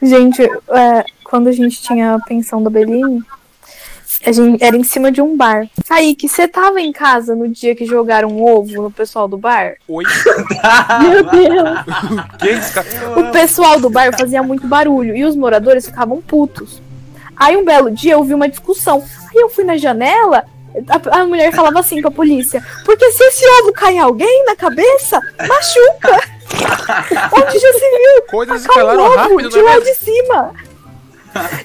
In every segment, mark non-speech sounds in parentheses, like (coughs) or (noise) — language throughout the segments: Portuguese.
Gente, é, quando a gente tinha a pensão da Beline, a gente era em cima de um bar. Kaique, você tava em casa no dia que jogaram um ovo no pessoal do bar? Oi? (laughs) Meu Deus! que? O pessoal do bar fazia muito barulho e os moradores ficavam putos. Aí um belo dia eu vi uma discussão. Aí eu fui na janela, a, a mulher falava assim com a polícia: Porque se esse ovo cai em alguém na cabeça, machuca! Onde já se viu? Coisas um escalaram rápido, de não é lá mesmo? de cima.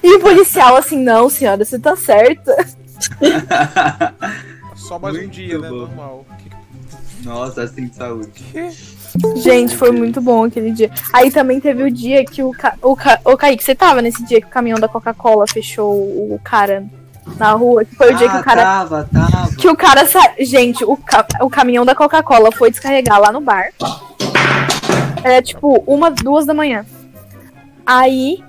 E o policial assim, não, senhora, você tá certa. (laughs) Só mais um Muito dia, né? bom. Normal. Nossa, assim de saúde. Gente, foi muito bom aquele dia. Aí também teve o dia que o, Ca... o, Ca... o Kaique, você tava nesse dia que o caminhão da Coca-Cola fechou o cara na rua? Que foi o dia que Ah, o cara. Tava, tava. Que o cara sa... Gente, o, ca... o caminhão da Coca-Cola foi descarregar lá no bar. Era tipo uma, duas da manhã. Aí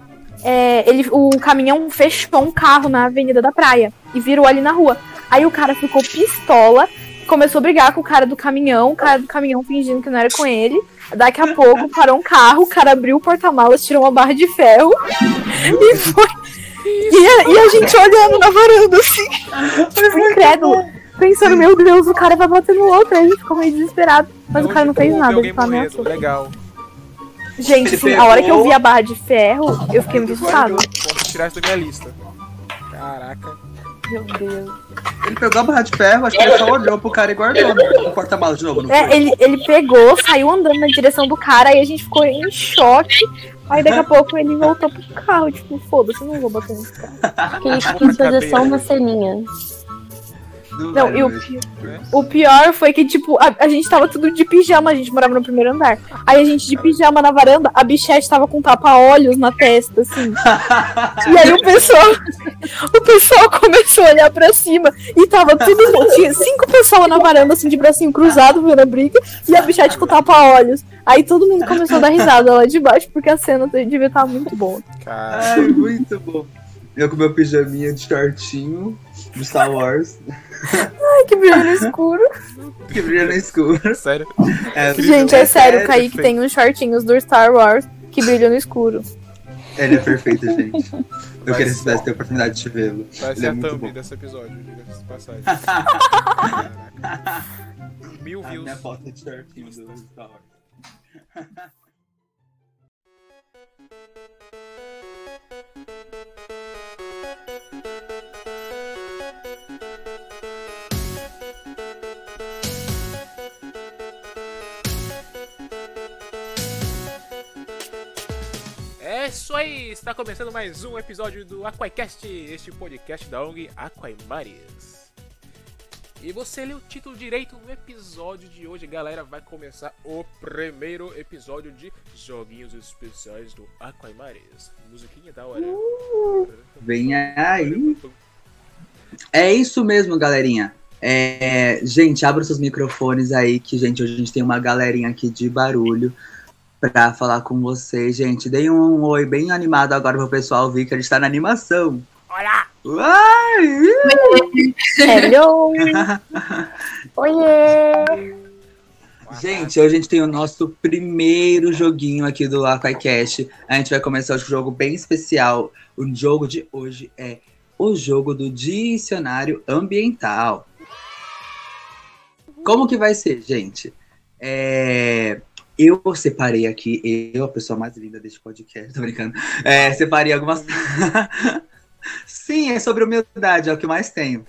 é, ele, o caminhão fechou um carro na avenida da praia e virou ali na rua. Aí o cara ficou pistola, começou a brigar com o cara do caminhão, o cara do caminhão fingindo que não era com ele. Daqui a pouco parou um carro, o cara abriu o porta-malas, tirou uma barra de ferro (laughs) e foi. E a, e a gente olhando na varanda assim, tipo, incrédulo. Pensando, meu Deus, o cara vai bater no outro. Aí a gente ficou meio desesperado. Mas o cara não fez Houve nada, ele só morrendo. ameaçou. Legal. Gente, assim, a hora que eu vi a barra de ferro, eu fiquei muito assustada. Posso tirar isso da minha lista. Caraca. Meu Deus. Ele pegou a barra de ferro, acho que ele só olhou pro cara e guardou no porta-malas de novo, não É, ele, ele pegou, saiu andando na direção do cara, aí a gente ficou em choque. Aí daqui a pouco ele voltou pro carro, tipo, foda-se, eu não vou bater nesse carro. Ele quis fazer só uma ceninha. Não, e o, pi- o pior foi que, tipo, a, a gente tava tudo de pijama, a gente morava no primeiro andar. Aí a gente de pijama na varanda, a bichete tava com tapa-olhos na testa, assim. (laughs) E aí o pessoal, o pessoal começou a olhar pra cima e tava tudo. Tinha cinco pessoas na varanda, assim, de bracinho cruzado, vendo a briga, e a bichete com tapa-olhos. Aí todo mundo começou a dar risada lá de baixo, porque a cena devia estar muito boa. Cara. (laughs) Muito bom. Eu com meu pijaminha de shortinho do Star Wars, (laughs) Ai, que brilho no escuro. que brilha no escuro. Sério. É, Gente, é sério, o Kaique perfeito. tem uns shortinhos do Star Wars que brilham no escuro. Ele é perfeito, gente. Eu Vai queria se tivesse ter a oportunidade de vê-lo. Vai Ele ser é a muito thumb bom. desse episódio, diga-se de passagem. Caraca. (laughs) Mil A views. minha foto de shortinho do Star Wars. (laughs) isso aí, está começando mais um episódio do Aquacast, este podcast da ONG Aquaimares. E você lê o título direito no episódio de hoje, galera. Vai começar o primeiro episódio de Joguinhos Especiais do Aquaimares. Musiquinha da hora. Vem aí. É isso mesmo, galerinha. É, gente, abra seus microfones aí, que, gente, hoje a gente tem uma galerinha aqui de barulho pra falar com vocês. Gente, deem um oi bem animado agora pro pessoal ver que a gente tá na animação. Olá! Uai! Hello! (laughs) Oiê! Gente, hoje a gente tem o nosso primeiro joguinho aqui do AquaiCast. A gente vai começar o jogo bem especial. O jogo de hoje é o jogo do dicionário ambiental. Como que vai ser, gente? É, Eu separei aqui, eu, a pessoa mais linda deste podcast, (laughs) tô brincando. É, separei algumas. (laughs) Sim, é sobre humildade, é o que mais tenho.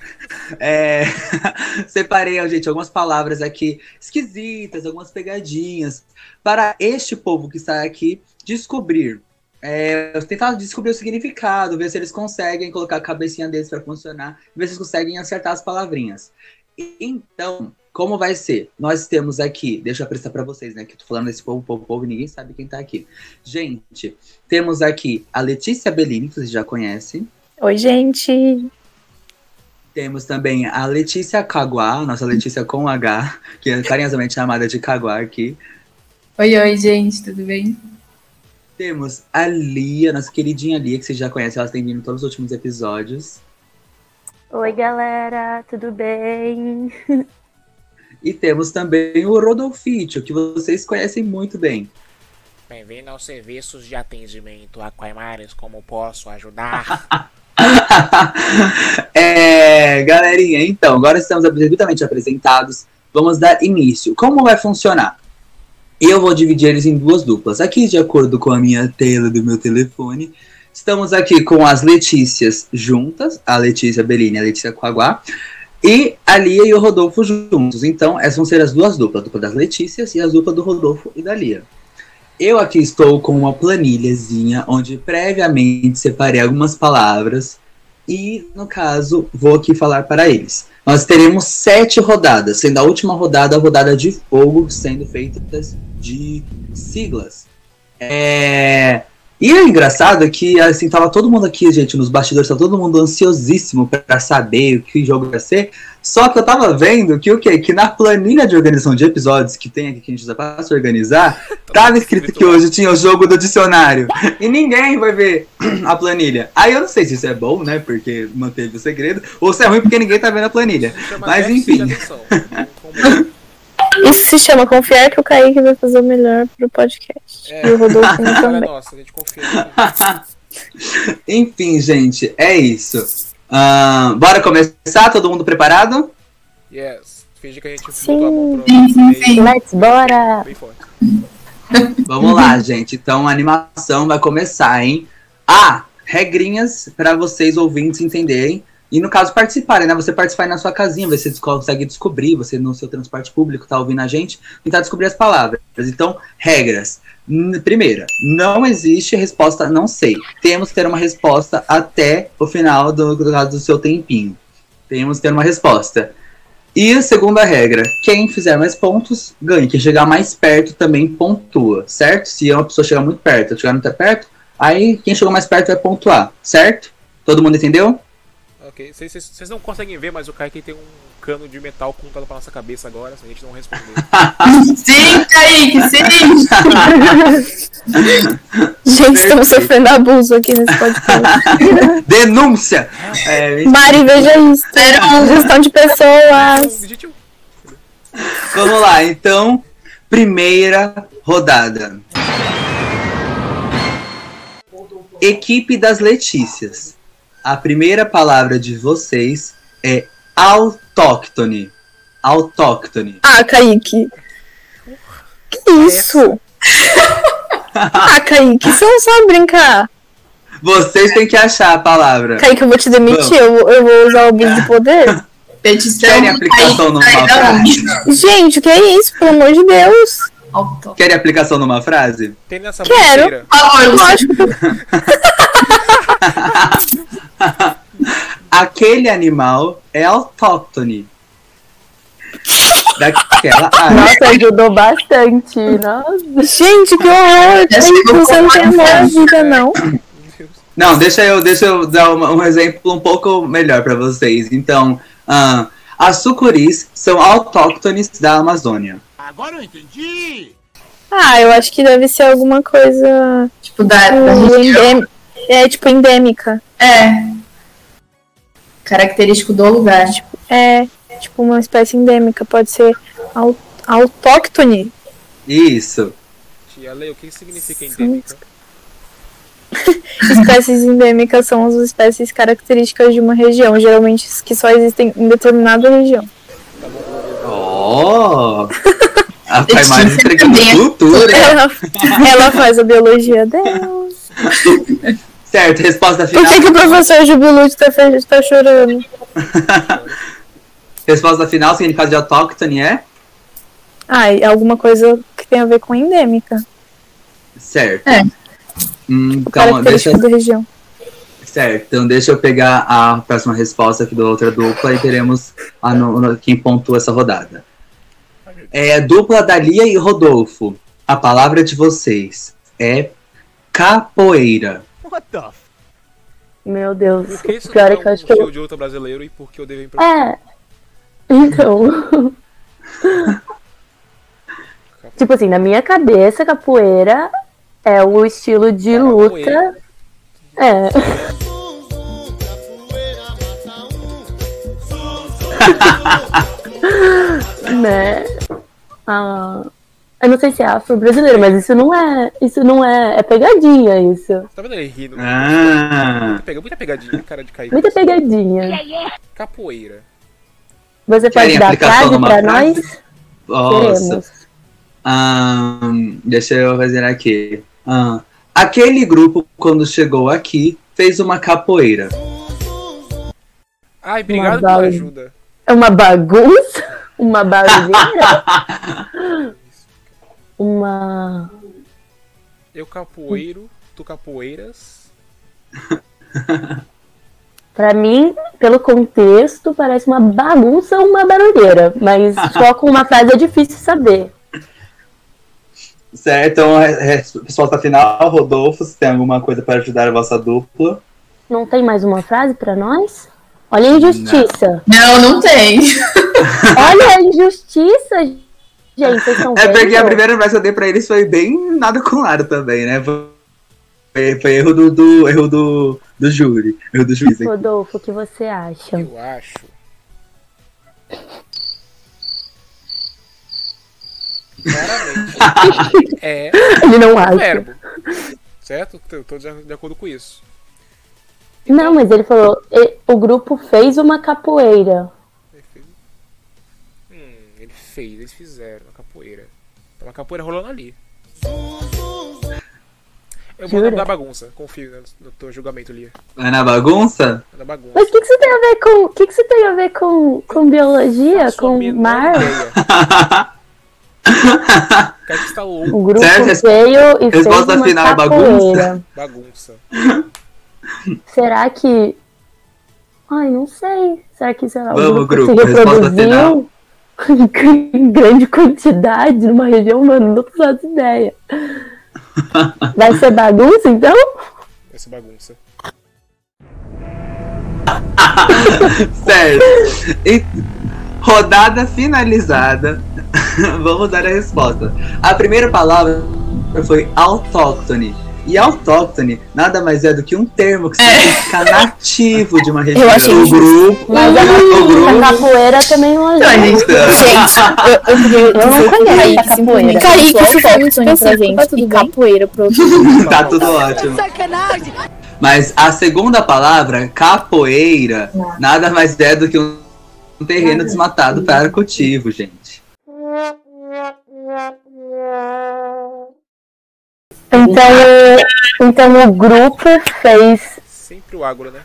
É, (laughs) Separei, gente, algumas palavras aqui esquisitas, algumas pegadinhas, para este povo que está aqui descobrir. É, tentar descobrir o significado, ver se eles conseguem colocar a cabecinha deles para funcionar, ver se eles conseguem acertar as palavrinhas. Então, como vai ser? Nós temos aqui, deixa eu apresentar para vocês, né? Que eu tô falando desse povo, povo, povo, e ninguém sabe quem tá aqui. Gente, temos aqui a Letícia Bellini, que vocês já conhecem. Oi, gente! Temos também a Letícia Caguá, nossa Letícia com H, que é carinhosamente chamada de Caguá aqui. Oi, oi, gente, tudo bem? Temos a Lia, nossa queridinha Lia, que vocês já conhecem, ela tem vindo em todos os últimos episódios. Oi, galera, tudo bem? (laughs) E temos também o Rodolfito, que vocês conhecem muito bem. Bem-vindo aos serviços de atendimento Aquaimares, como posso ajudar? (laughs) é, galerinha, então, agora estamos devidamente apresentados. Vamos dar início. Como vai funcionar? Eu vou dividir eles em duas duplas. Aqui, de acordo com a minha tela do meu telefone, estamos aqui com as Letícias juntas, a Letícia Bellini e a Letícia Coaguá, e a Lia e o Rodolfo juntos. Então, essas vão ser as duas duplas, a dupla das Letícias e a dupla do Rodolfo e da Lia. Eu aqui estou com uma planilhazinha onde previamente separei algumas palavras e, no caso, vou aqui falar para eles. Nós teremos sete rodadas, sendo a última rodada a rodada de fogo, sendo feitas de siglas. É... E é engraçado que, assim, tava todo mundo aqui, gente, nos bastidores, tava todo mundo ansiosíssimo para saber o que jogo ia ser. Só que eu tava vendo que o quê? Que na planilha de organização de episódios que tem aqui que a gente usa pra se organizar, (laughs) tava escrito que hoje tinha o jogo do dicionário. E ninguém vai ver (clears throat) a planilha. Aí eu não sei se isso é bom, né? Porque manteve o segredo, ou se é ruim porque ninguém tá vendo a planilha. Mas enfim. (laughs) Isso se chama confiar que o Kaique vai fazer o melhor pro podcast. É. E o Rodolfo (laughs) também. Nossa, a gente confia. (laughs) Enfim, gente, é isso. Ah, bora começar? Todo mundo preparado? Yes. Finge que a gente Sim. botou a mão pro Sim, sim, sim. Let's bora! (laughs) Vamos lá, gente. Então a animação vai começar, hein? Ah, regrinhas para vocês ouvintes entenderem. E no caso participarem, né? Você participar na sua casinha, você consegue descobrir, você no seu transporte público tá ouvindo a gente, tentar descobrir as palavras. Então, regras. N- Primeira, não existe resposta não sei. Temos que ter uma resposta até o final do, do do seu tempinho. Temos que ter uma resposta. E a segunda regra, quem fizer mais pontos, ganha. Quem chegar mais perto também pontua, certo? Se uma pessoa chegar muito perto, chegar muito perto, aí quem chegou mais perto vai pontuar, certo? Todo mundo entendeu? Ok. Vocês- não conseguem ver, mas o Kaique tem um cano de metal apontado pra nossa cabeça agora, se a gente não responder. (laughs) Sim, Kaique, sim! (laughs) Gente, estamos sofrendo abuso aqui nesse podcast. (laughs) Denúncia! É, Mari, veja isso. Gestão de pessoas. Vamos lá, então, primeira rodada. Equipe das Letícias. A primeira palavra de vocês é autóctone. Autóctone. Ah, Kaique. Que isso? (laughs) Ah, Kaique, você não sabe brincar. Vocês têm que achar a palavra. Kaique, eu vou te demitir. Eu, vou- eu vou usar o abuso de poder. Petição Querem aplicação numa frase? Gente, o que é isso? Pelo amor de Deus. Querem aplicação numa frase? Tem nessa Quero. Luciano. Lógico (laughs) (laughs) Aquele animal é autóctone. Daquela (laughs) área. Nossa, ajudou bastante. Nossa. Gente, que horror! Você não tem à vida, não. Não, deixa eu, deixa eu dar uma- um exemplo um pouco melhor para vocês. Então, ah, as sucuris são autóctones da Amazônia. Agora eu entendi! Ah, eu acho que deve ser alguma coisa. Tipo, da, da tipo, É, tipo, endêmica. É. Característico do lugar. É, tipo, uma espécie endêmica. Pode ser au- autóctone. Isso. Tia Lei, o que significa endêmica? (laughs) Espécies endêmicas são as espécies características de uma região, geralmente que só existem em determinada região. Oh! (laughs) A Letícia Paimara entregando cultura. Ela, ela faz a biologia dela. (laughs) Certo, resposta Por final. que, que o professor Jubilute tá, tá chorando? (laughs) Resposta final, significado de autóctone é? Ah, alguma coisa que tem a ver com endêmica. Certo. É. Hum, O então, característico deixa, da região. certo, então deixa eu pegar a próxima resposta aqui da outra dupla e teremos a no- no- quem pontua essa rodada. É dupla da Lia e Rodolfo. A palavra de vocês é capoeira. What the f... Meu Deus. Por que isso Pior não é é que eu um acho que eu. de outro brasileiro e por que eu devo impressionar? É. Então. (laughs) tipo assim, na minha cabeça, capoeira é o estilo de É, luta. É. (laughs) né? Ah, Eu não sei se é afro-brasileiro, mas isso não é. Isso não é. É pegadinha, isso. Tá vendo ele rindo? Ah, Pega muita pegadinha, cara de cair. Muita pegadinha. Capoeira. Você pode Querem dar frase pra frase? nós? nossa. Ahn, deixa eu fazer aqui. Ahn, aquele grupo, quando chegou aqui, fez uma capoeira. Ai, obrigado pela ajuda. É uma bagunça? (laughs) Uma barulheira? (laughs) uma. Eu capoeiro, tu capoeiras. (laughs) Pra mim, pelo contexto, parece uma bagunça ou uma barulheira. Mas (laughs) só com uma frase é difícil saber. Certo, então, re- resposta final, Rodolfo, se tem alguma coisa para ajudar a vossa dupla. Não tem mais uma frase pra nós? Olha a injustiça. Não, não tem. Olha a (laughs) injustiça, gente. Vocês estão É porque a primeira frase que eu dei pra eles foi bem nada com nada também, né? Foi, foi erro do, do- erro do, do júri, erro do juiz. aqui. Rodolfo, o que você acha? Eu acho. Claramente. É Ele não um acha. verbo. Certo? Eu tô de de acordo com isso. Não, mas ele falou, o grupo fez uma capoeira. Ele fez- Hum, ele fez, eles fizeram a capoeira. Tá uma capoeira rolando ali. Eu vou Jura? dar bagunça, confio no, no teu julgamento ali. Vai na bagunça? Na bagunça. Mas o que, que você tem a ver com. O que, que você tem a ver com, com biologia, a com mar? ideia. (laughs) Cara que está louco. O grupo Certo, veio e fez resposta uma final capoeira. Bagunça. Será que. Ai, não sei. Será que sei lá, o Vamos, grupo, grupo, se resposta reproduziu em (laughs) grande quantidade numa região, mano, não faço ideia. (laughs) Vai ser bagunça, então? Essa bagunça. (laughs) Certo. E- rodada finalizada. Vamos dar a resposta. A primeira palavra foi autóctone. E autóctone nada mais é do que um termo que significa nativo de uma região. achei o grupo. Mas a, o grupo. a capoeira também não ajuda. gente, Gente, eu, eu, queria Eu não conheço essa capoeira. Kaique ficou muito pra gente tudo e capoeira pro outro. (laughs) Tá tudo ótimo. Sacanagem! Mas a segunda palavra, capoeira, nada mais é do que um um terreno desmatado para cultivo, gente. Então, então o grupo fez. Sempre o agro, né?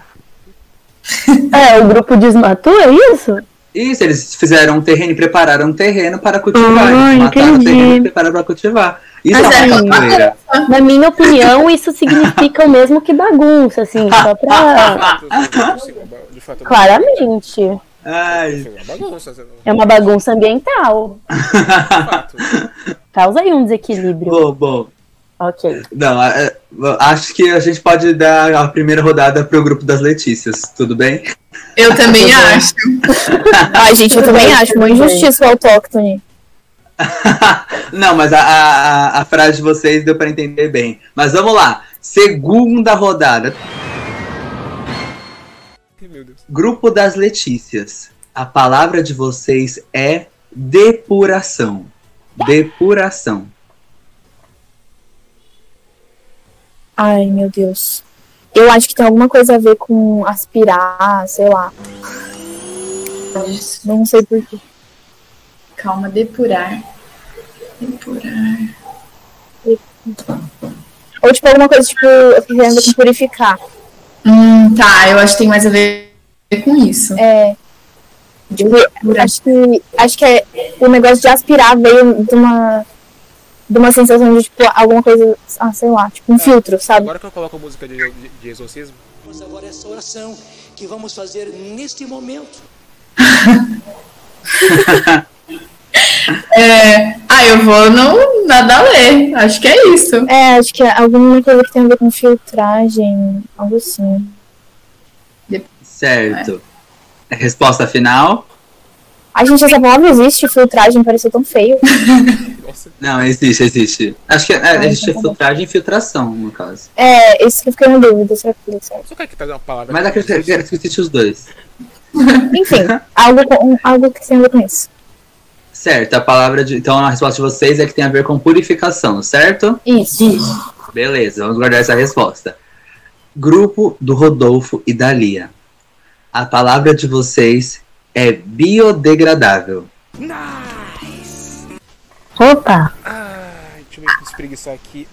(laughs) É, o grupo desmatou, é isso? Isso, eles fizeram um terreno e prepararam um terreno para cultivar. Ah, eles mataram o entendi. terreno e prepararam para cultivar. Isso Mas é uma é- capoeira. Na minha opinião, isso (laughs) significa o mesmo que bagunça, assim, só pra. (laughs) Claramente. Ai. É uma bagunça, É uma bagunça ambiental. de fato. Causa aí um desequilíbrio. bom, bom. Ok. Não, é, acho que a gente pode dar a primeira rodada pro grupo das Letícias, tudo bem? eu (laughs) também acho. (laughs) Ai, gente, eu também acho uma injustiça o autóctone. (laughs) Não, mas a, a, a frase de vocês deu para entender bem. Mas vamos lá. Segunda rodada. Grupo das Letícias. A palavra de vocês é depuração. Depuração. Ai, meu Deus. Eu acho que tem alguma coisa a ver com aspirar, sei lá. Não sei porquê. Calma, depurar. Depurar. Ou tipo, alguma coisa, tipo, eu tô querendo com purificar. Hum, tá, eu acho que tem mais a ver com isso. É. Acho que, acho que é, o negócio de aspirar veio de uma, de uma sensação de, tipo, alguma coisa, ah, sei lá, tipo um filtro, sabe? Agora que eu coloco a música de, de, de exorcismo, Vamos agora essa oração que vamos fazer neste momento. (laughs) É, ah, eu vou não nada a ler. Acho que é isso. É, acho que é alguma coisa que tem a ver com filtragem, algo assim. Certo. Resposta final? Ai, gente, essa palavra existe, filtragem, pareceu tão feio. (laughs) Não, existe, existe. Acho que é, existe então tá filtragem e filtração, no caso. É, isso que eu fiquei na dúvida, será que só quer que trazer uma palavra. Mas acredito que existe os dois. (laughs) Enfim, algo, com, algo que tem a ver com isso. Certo, a palavra de. Então a resposta de vocês é que tem a ver com purificação, certo? Isso. Isso. Beleza, vamos guardar essa resposta. Grupo do Rodolfo e da Lia. A palavra de vocês é biodegradável. Opa! Ai, deixa eu me espreguiçar aqui.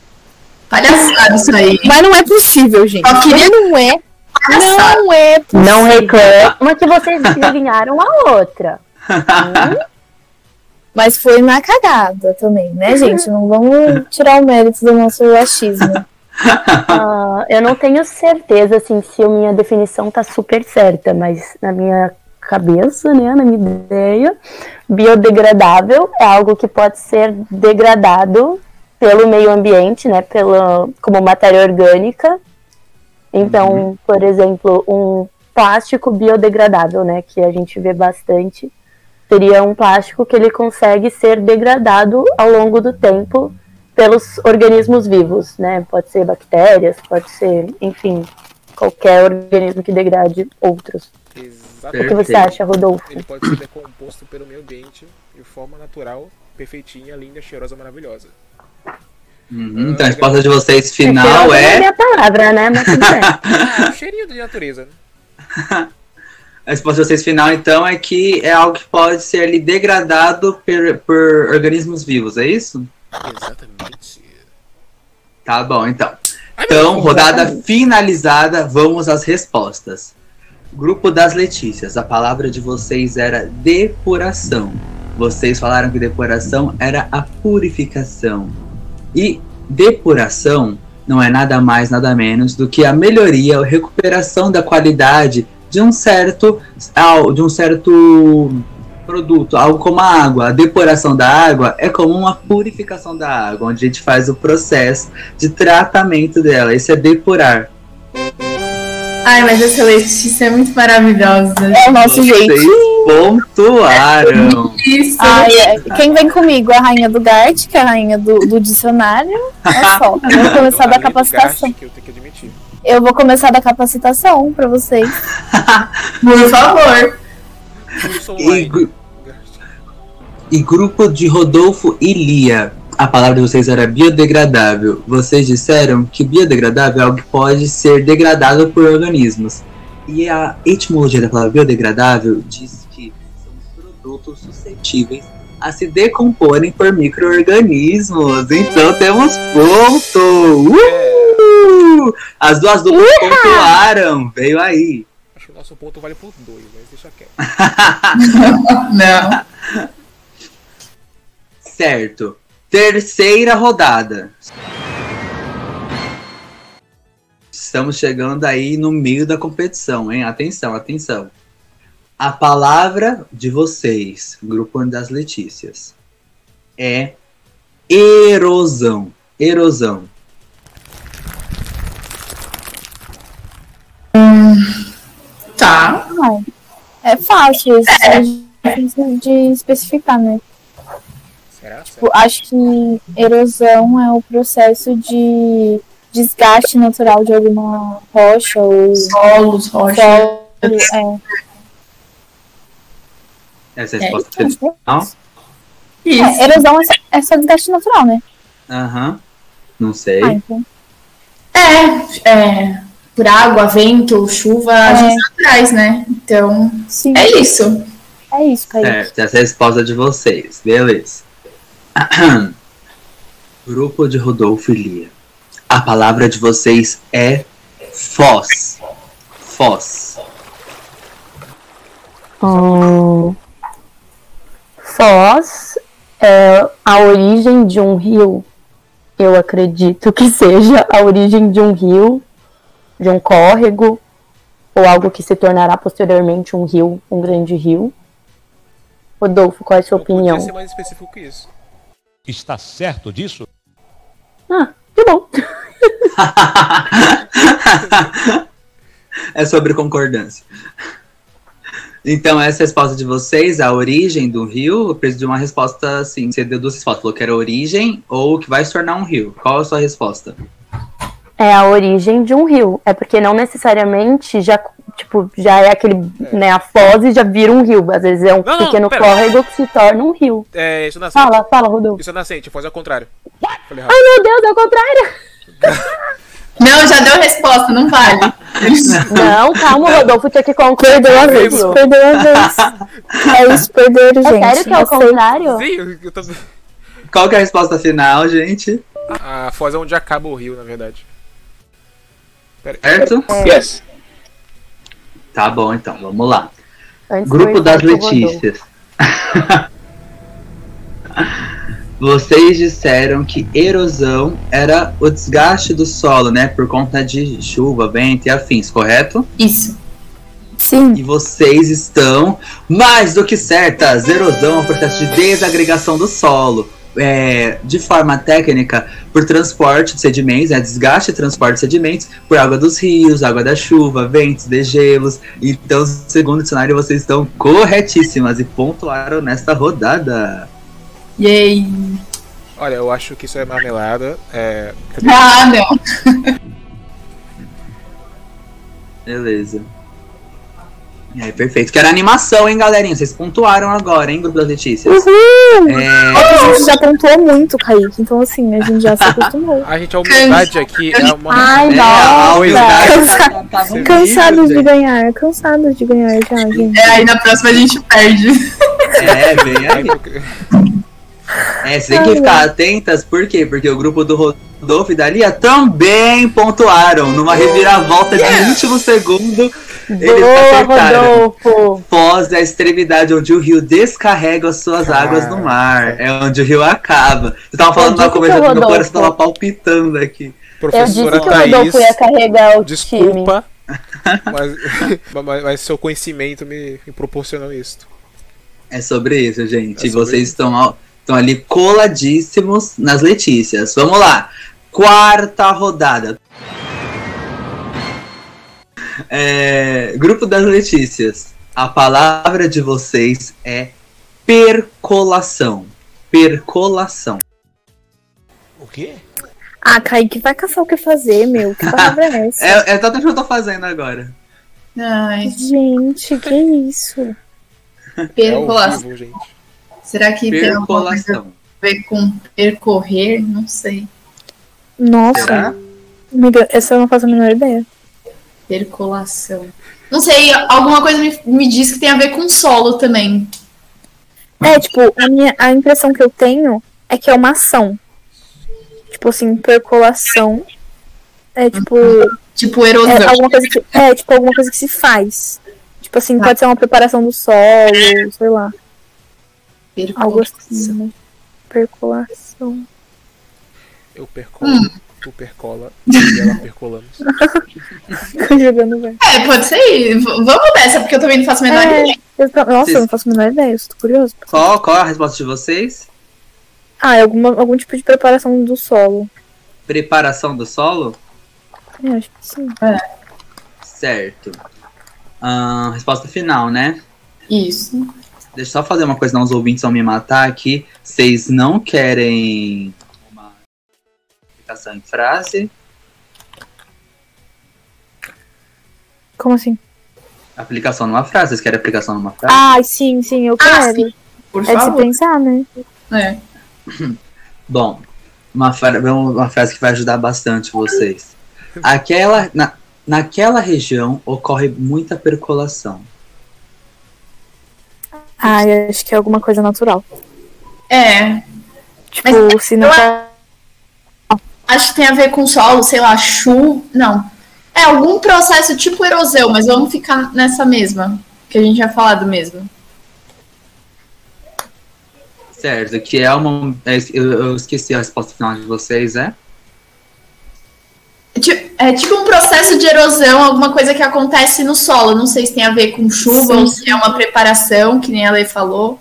Palhaçada isso aí. Mas não é possível, gente. Só queria- Não é. Palhaçada. Não é possível. Não reclama que vocês ganharam a outra. (laughs) Mas foi na cagada também, né, gente? Não vamos tirar o mérito do nosso achismo. (laughs) Ah, eu não tenho certeza assim, se a minha definição tá super certa, mas na minha cabeça, né, na minha ideia, biodegradável é algo que pode ser degradado pelo meio ambiente, né, pela, como matéria orgânica. Então, por exemplo, um plástico biodegradável, né, que a gente vê bastante, seria um plástico que ele consegue ser degradado ao longo do tempo pelos organismos vivos, né? Pode ser bactérias, pode ser, enfim, qualquer organismo que degrade outros. O que Exatamente. você acha, Rodolfo? Ele pode ser decomposto pelo meio ambiente de forma natural, perfeitinha, linda, cheirosa, maravilhosa. Uhum, então a resposta de vocês final Cheirosa não é é. minha palavra, né? Mas tudo bem. Ah, um cheirinho de natureza, né? (laughs) A resposta de vocês final, então, é que é algo que pode ser ali degradado por, por organismos vivos, é isso? Exatamente. Tá bom, então. Então, rodada finalizada, vamos às respostas. Grupo das Letícias, a palavra de vocês era depuração. Vocês falaram que depuração era a purificação. E depuração não é nada mais, nada menos do que a melhoria ou recuperação da qualidade de um certo, de um certo produto, algo como a água. A depuração da água é como uma purificação da água, onde a gente faz o processo de tratamento dela. Isso é depurar. Ai, mas essa Letícia é muito maravilhosa. É o nosso Vocês jeito. pontuaram. Isso. Ai, é. Quem vem comigo? A rainha do Gart, que é a rainha do, do dicionário. Olha só, eu vou (laughs) começar da capacitação. que eu tenho que admitir. Eu vou começar da capacitação pra vocês. Por favor. E, gru- e grupo de Rodolfo e Lia. A palavra de vocês era biodegradável. Vocês disseram que biodegradável é algo que pode ser degradado por organismos. E a etimologia da palavra biodegradável diz que são os produtos suscetíveis a se decomporem por micro-organismos. Então temos ponto! Uhul! As duas duplas pontuaram. Veio aí. Acho que o nosso ponto vale por dois, mas deixa quieto. (laughs) (laughs) Não. Certo. Terceira rodada. Estamos chegando aí no meio da competição, hein? Atenção, atenção. A palavra de vocês, Grupo das Letícias, é erosão. Erosão. Tá. É fácil, isso é difícil de especificar, né? Será? Tipo, acho que erosão é o processo de desgaste natural de alguma rocha ou Solos, rocha. solo. É. Essa é a É, resposta então, final? Isso. É, erosão é só, é só desgaste natural, né? Aham. Não sei. Ah, então. É, é. Por água, vento, chuva, agentes naturais, né? Então, Sim, é isso. é isso, Kaique. Certo, essa é a resposta de vocês. Beleza. (coughs) Grupo de Rodolfo e Lia. A palavra de vocês é foz. Foz. Hum, Foz é a origem de um rio. Eu acredito que seja a origem de um rio, de um córrego, ou algo que se tornará posteriormente um rio, um grande rio. Rodolfo, qual é a sua Não podia opinião? ser mais específico que isso. Está certo disso? Ah, que bom. (laughs) é sobre concordância. Então, essa é a resposta de vocês, a origem do rio, eu preciso de uma resposta assim. Você deu duas respostas. Falou que era origem ou que vai se tornar um rio. Qual a sua resposta? É a origem de um rio. É porque não necessariamente já Tipo, já é aquele, né, a foz e já vira um rio. Às vezes é um Não, não, pequeno pera. córrego que se torna um rio. É, isso é nascente. Fala, fala, Rodolfo. Isso é nascente, faz ao contrário. Falei errado. Ai, meu Deus, é o contrário. (laughs) Não, já deu resposta, não vale. Não, calma, o Rodolfo tinha que concluir. Perdeu a vez, perdeu a vez. É isso, perderam, É gente. sério que é o contrário? Sim, eu, eu tô... Qual que é a resposta final, gente? A foz é onde acaba o rio, na verdade. Certo? Yes. Tá bom, então, vamos lá. Antes Grupo das. Letícias. (laughs) Vocês disseram que erosão era o desgaste do solo, né? Por conta de chuva, vento e afins, correto? Isso. Sim. E vocês estão mais do que certas. Erosão é um processo de desagregação do solo. É, de forma técnica, por transporte de sedimentos, né, desgaste e transporte de sedimentos, por água dos rios, água da chuva, ventos, degelos. Então, segundo o dicionário, vocês estão corretíssimas e pontuaram nesta rodada. Yay. Olha, eu acho que isso é marmelada. É... Ah, não. (laughs) Beleza. E aí, perfeito. Quero animação, hein, galerinha? Vocês pontuaram agora, hein, grupo das Letícias? Uhul! É, A gente já pontuou muito, Kaique. Então, assim, a gente já se acostumou. A gente, a humildade aqui é uma. Ai, é, nossa. humildade no Cansados de ganhar, cansados de ganhar já, gente. É, aí na próxima a gente perde. É, vem Aí, É, você tem que ficar atentas, por quê? Porque o grupo do Rodolfo e da Lia também pontuaram. Numa reviravolta de último segundo, eles Boa, acertaram. Rodolfo. Foz é a extremidade onde o rio descarrega as suas águas no mar. É onde o rio acaba. Você tava falando disse começo, que o meu coração tava palpitando aqui. Eu disse Professora que o Thaís, Rodolfo ia carregar o time. desculpa. Mas, (laughs) mas, mas seu conhecimento me, me proporcionou isso. É sobre isso, gente. É sobre Vocês isso. estão, estão ali coladíssimos nas Letícias. Vamos lá. Quarta rodada. É, grupo das Letícias. A palavra de vocês é percolação. Percolação. O quê? Ah, Kaique, vai caçar o que fazer, meu. Que palavra é (laughs) essa? É, é exatamente o que eu tô fazendo agora. Ai, Gente, que isso? É percolação. vivo, gente. Será que tem alguma coisa Percolação. a ver com percorrer? Não sei. Nossa, Será? amiga, essa eu não faço a menor ideia. Percolação. Não sei, alguma coisa me, me diz que tem a ver com solo também. É, tipo, a, minha, a impressão que eu tenho é que é uma ação. Tipo assim, percolação. É tipo. Tipo É erosão. alguma coisa que. É, tipo, alguma coisa que se faz. Tipo assim, pode ser uma preparação do solo, sei lá. Algo assim, né? Percolação. Eu percolo, tu percola e ela percolamos. (laughs) Jogando velho. É, pode ser. Vamos nessa, porque eu também não faço a menor É, ideia. eu tô- Nossa, Vocês- eu não faço a menor ideia, eu tô curioso. Qual, qual a resposta de vocês? Ah, é alguma, algum tipo de preparação do solo. Preparação do solo? É, acho que sim. Certo. Ahn, resposta final, né? Isso. Deixa eu só fazer uma coisa, não os ouvintes vão me matar aqui. Vocês não querem explicação em frase? Como assim? Aplicação numa frase? Vocês querem aplicação numa frase? Ah, sim, sim, eu Ah, quero. Por é de se favor. pensar, né? É. (laughs) Bom, uma, fra- vamos- uma frase que vai ajudar bastante vocês. Aquela, na, naquela região ocorre muita percolação. Ah, eu acho que é alguma coisa natural. É. Tipo, se não. Acho que tem a ver com solo, sei lá, chuva. Não. É algum processo tipo erosão, mas vamos ficar nessa mesma. Que a gente tinha falado mesmo. Certo, que é uma. é, Eu, eu esqueci a resposta final de vocês, é? É É tipo um processo de erosão, alguma coisa que acontece no solo. Não sei se tem a ver com chuva Sim, ou se é uma preparação, que nem a Lei falou.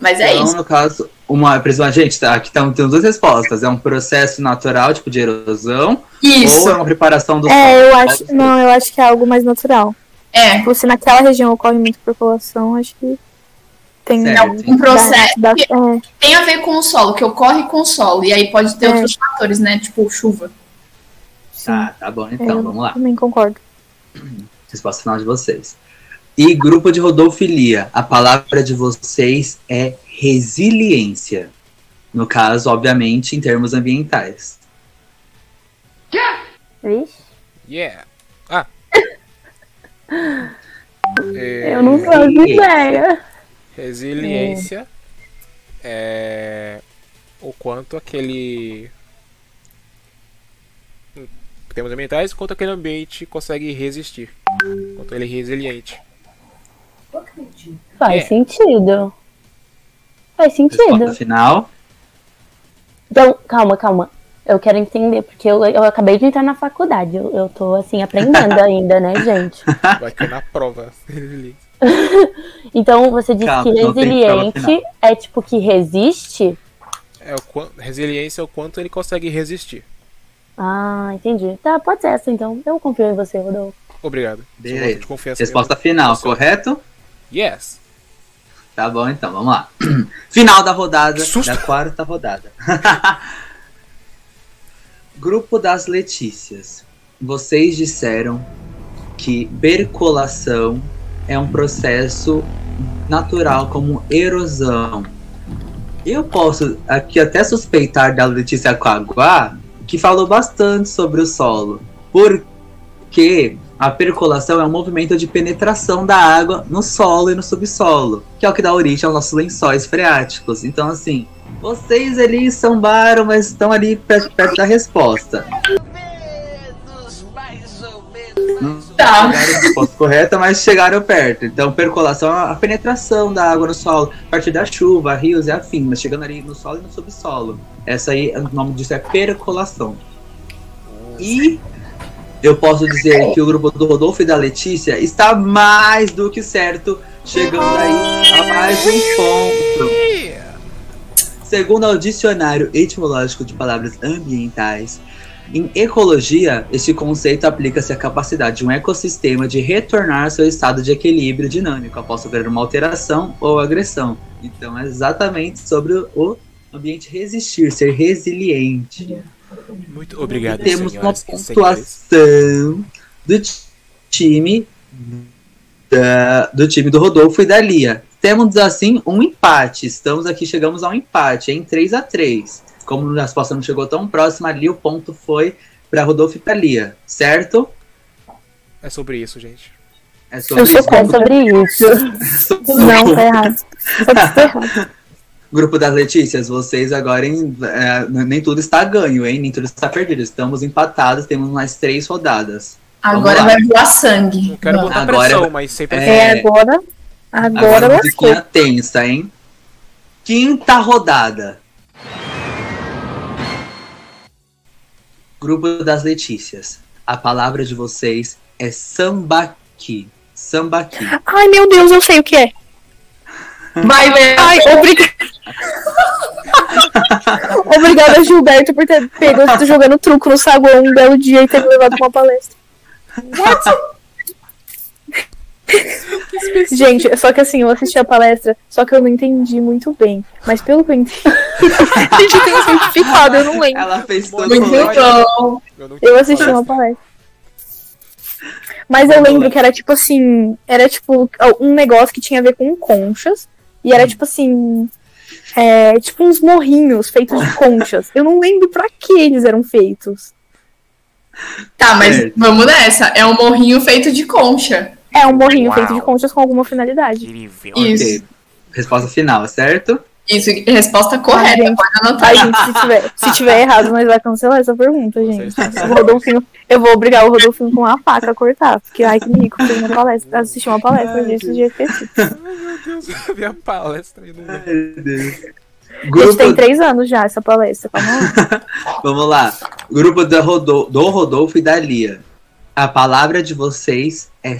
Mas é então, isso. no caso, uma. exemplo, Gente, tá, aqui estão tendo duas respostas. É um processo natural, tipo de erosão, Isso. ou é uma preparação do É, eu solo? acho. Não, eu acho que é algo mais natural. É. Tipo, se naquela região ocorre muita percolação, acho que tem Certo. Um processo da- que é, tem a ver com o solo, que ocorre com o solo. E aí pode ter É. outros fatores, né? Tipo chuva. sim. Tá, tá bom, É, então, eu vamos lá. Também concordo. Resposta final de vocês. E grupo de rodofilia, a palavra de vocês é resiliência. No caso, obviamente, em termos ambientais. Vixe, Yeah. Ah. É, (laughs) eu não faço Resiliência. ideia. Resiliência é o quanto aquele. em termos ambientais, quanto aquele ambiente consegue resistir. Quanto ele é resiliente. Faz É. sentido. Faz Resposta sentido. final. Então, calma, calma. Eu quero entender, porque eu, eu acabei de entrar na faculdade. Eu, eu tô, assim, aprendendo (laughs) ainda, né, gente? Vai cair na prova. (laughs) Então, você disse Calma, que resiliente é tipo que resiste? É o resiliência é o quanto ele consegue resistir. Ah, entendi. Tá, pode ser essa, então. Eu confio em você, Rodolfo. Obrigado. Beleza. Resposta final, Você. correto? Yes. Tá bom, então, vamos lá. (clears throat) Final da rodada, da quarta rodada. (laughs) Grupo das Letícias. Vocês disseram que percolação é um processo natural como erosão. Eu posso aqui até suspeitar da Letícia Coaguá, que falou bastante sobre o solo. Porque a percolação é um movimento de penetração da água no solo e no subsolo, que é o que dá origem aos nossos lençóis freáticos. Então, assim, vocês ali sambaram, mas estão ali perto, perto da resposta. Não Tá. chegaram correta, mas chegaram perto. Então, percolação é a penetração da água no solo, a partir da chuva, rios e afins, mas chegando ali no solo e no subsolo. Essa aí, o nome disso é percolação. E eu posso dizer que o grupo do Rodolfo e da Letícia está mais do que certo, chegando aí a mais um ponto. Segundo o dicionário etimológico de palavras ambientais, em ecologia, este conceito aplica-se à capacidade de um ecossistema de retornar ao seu estado de equilíbrio dinâmico após sofrer uma alteração ou agressão. Então, é exatamente sobre o ambiente resistir, ser resiliente. Muito obrigado, Temos uma e pontuação do ti- time da- do time do Rodolfo e da Lia. Temos assim um empate. Estamos aqui, chegamos a um empate em 3 a 3 Como a resposta não chegou tão próxima, ali o ponto foi para Rodolfo e para Lia, certo? É sobre isso, gente. É sobre Eu sou isso. É sobre isso. (laughs) Não, tá errado. Tá errado. Grupo das Letícias, vocês agora em- é, nem tudo está ganho, hein? Nem tudo está perdido. Estamos empatados, temos mais três rodadas. Agora vai voar sangue. Não quero botar Agora- pressão, mas sempre É. É, agora. Agora Agora musiquinha tensa, hein? Quinta rodada. Grupo das Letícias. A palavra de vocês é sambaqui. Sambaqui. Ai, meu Deus, eu sei o que é. Vai ver. Ai, obrigada. (laughs) Obrigada, Gilberto, por ter pego jogando truco no saguão um belo dia e ter me levado pra uma palestra. Gente, só que assim, eu assisti a palestra, só que eu não entendi muito bem. Mas pelo que eu entendi, a (laughs) gente tem um certificado, eu não lembro. Ela fez todo Muito bom. Eu, Eu assisti uma palestra. Mas eu lembro que era tipo assim, era tipo um negócio que tinha a ver com conchas. E era tipo assim, é, tipo uns morrinhos feitos de conchas. Eu não lembro pra que eles eram feitos. Tá, mas Certo. vamos nessa. É um morrinho feito de concha. É um morrinho Uau. feito de conchas com alguma finalidade. Incrível. Isso. Ok. Resposta final, certo? Isso, resposta correta. gente. Pode anotar gente, se tiver, se tiver errado, nós vai cancelar essa pergunta, gente. O Rodolfinho, eu vou obrigar o Rodolfinho com uma faca a cortar. Porque, ai, que mico, fez uma palestra, assistir uma palestra disso de específico. Ai, meu Deus, a palestra e não lembro. Meu Deus. A gente Grupo, tem três anos já essa palestra, lá. (laughs) vamos lá. Grupo da Rodo- do Rodolfo e da Lia. A palavra de vocês é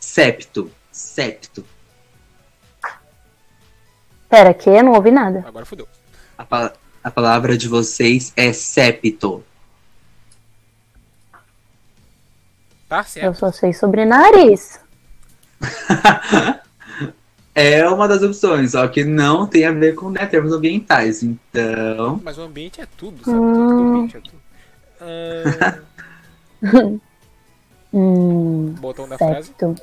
septo. Septo. Pera, que? Eu não ouvi nada. Agora fodeu. A, pa- a palavra de vocês é septo. Tá Eu certo. só sei sobre nariz. (laughs) É uma das opções, só que não tem a ver com né, termos ambientais. Então, Mas o ambiente é tudo, sabe? Tudo do ambiente é tudo. (laughs) Ah, Hum, Botão da frase. septo.